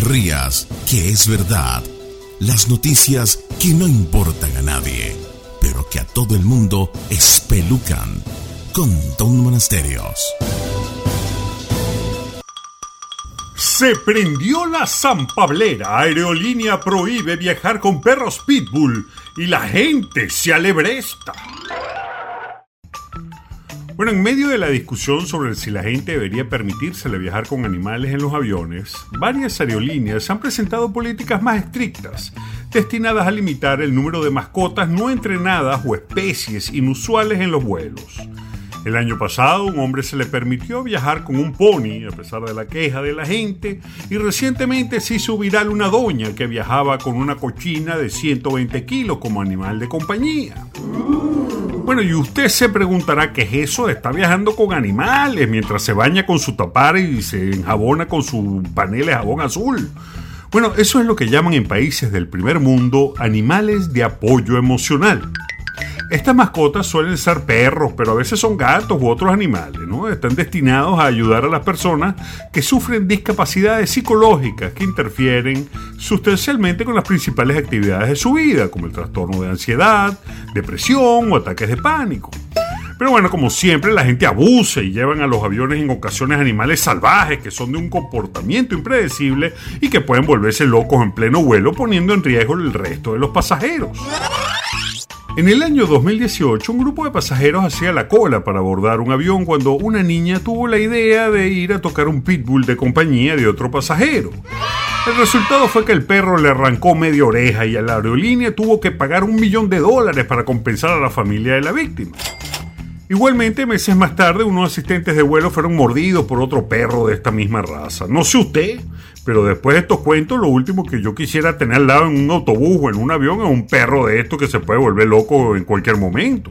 rías, que es verdad. Las noticias que no importan a nadie, pero que a todo el mundo espelucan. Con Don Monasterios. Se prendió la zampablera. Aerolínea prohíbe viajar con perros pitbull y la gente se alebresta. Bueno, en medio de la discusión sobre si la gente debería permitírsele viajar con animales en los aviones, varias aerolíneas han presentado políticas más estrictas, destinadas a limitar el número de mascotas no entrenadas o especies inusuales en los vuelos. El año pasado un hombre se le permitió viajar con un pony a pesar de la queja de la gente y recientemente se hizo viral una doña que viajaba con una cochina de 120 kilos como animal de compañía. Bueno, y usted se preguntará qué es eso de estar viajando con animales mientras se baña con su tapar y se enjabona con su panel de jabón azul. Bueno, eso es lo que llaman en países del primer mundo animales de apoyo emocional. Estas mascotas suelen ser perros, pero a veces son gatos u otros animales, ¿no? Están destinados a ayudar a las personas que sufren discapacidades psicológicas que interfieren sustancialmente con las principales actividades de su vida, como el trastorno de ansiedad, depresión o ataques de pánico. Pero bueno, como siempre, la gente abusa y llevan a los aviones en ocasiones animales salvajes que son de un comportamiento impredecible y que pueden volverse locos en pleno vuelo poniendo en riesgo el resto de los pasajeros. En el año 2018, un grupo de pasajeros hacía la cola para abordar un avión cuando una niña tuvo la idea de ir a tocar un pitbull de compañía de otro pasajero. El resultado fue que el perro le arrancó media oreja y a la aerolínea tuvo que pagar un millón de dólares para compensar a la familia de la víctima. Igualmente, meses más tarde, unos asistentes de vuelo fueron mordidos por otro perro de esta misma raza. No sé usted, pero después de estos cuentos, lo último que yo quisiera tener al lado en un autobús o en un avión es un perro de esto que se puede volver loco en cualquier momento.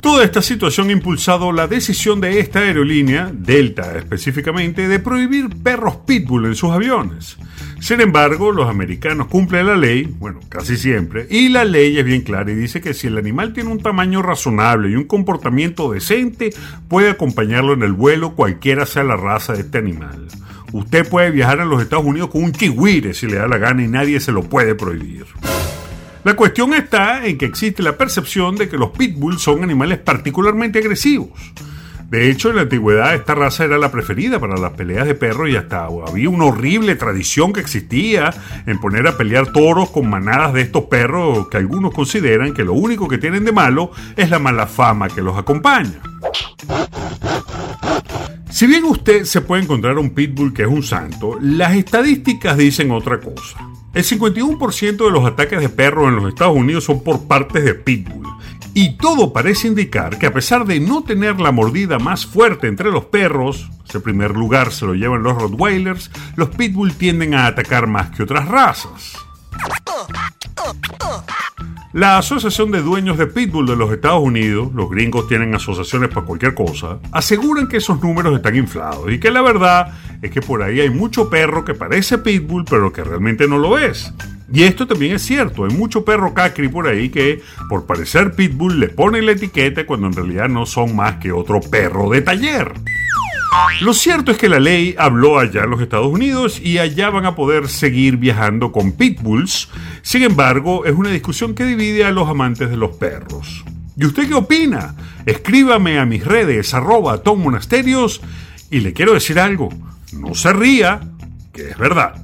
Toda esta situación ha impulsado la decisión de esta aerolínea, Delta específicamente, de prohibir perros pitbull en sus aviones. Sin embargo, los americanos cumplen la ley, bueno, casi siempre, y la ley es bien clara y dice que si el animal tiene un tamaño razonable y un comportamiento decente, puede acompañarlo en el vuelo cualquiera sea la raza de este animal. Usted puede viajar a los Estados Unidos con un chihuire si le da la gana y nadie se lo puede prohibir. La cuestión está en que existe la percepción de que los pitbulls son animales particularmente agresivos. De hecho, en la antigüedad esta raza era la preferida para las peleas de perros y hasta había una horrible tradición que existía en poner a pelear toros con manadas de estos perros que algunos consideran que lo único que tienen de malo es la mala fama que los acompaña. Si bien usted se puede encontrar un pitbull que es un santo, las estadísticas dicen otra cosa. El 51% de los ataques de perros en los Estados Unidos son por partes de pitbull y todo parece indicar que a pesar de no tener la mordida más fuerte entre los perros, ese primer lugar se lo llevan los Rottweilers, los Pitbull tienden a atacar más que otras razas. La Asociación de Dueños de Pitbull de los Estados Unidos, los gringos tienen asociaciones para cualquier cosa, aseguran que esos números están inflados y que la verdad es que por ahí hay mucho perro que parece Pitbull pero que realmente no lo es. Y esto también es cierto, hay mucho perro cacri por ahí que por parecer Pitbull le ponen la etiqueta cuando en realidad no son más que otro perro de taller. Lo cierto es que la ley habló allá en los Estados Unidos y allá van a poder seguir viajando con pitbulls. Sin embargo, es una discusión que divide a los amantes de los perros. ¿Y usted qué opina? Escríbame a mis redes arroba Tom Monasterios y le quiero decir algo. No se ría, que es verdad.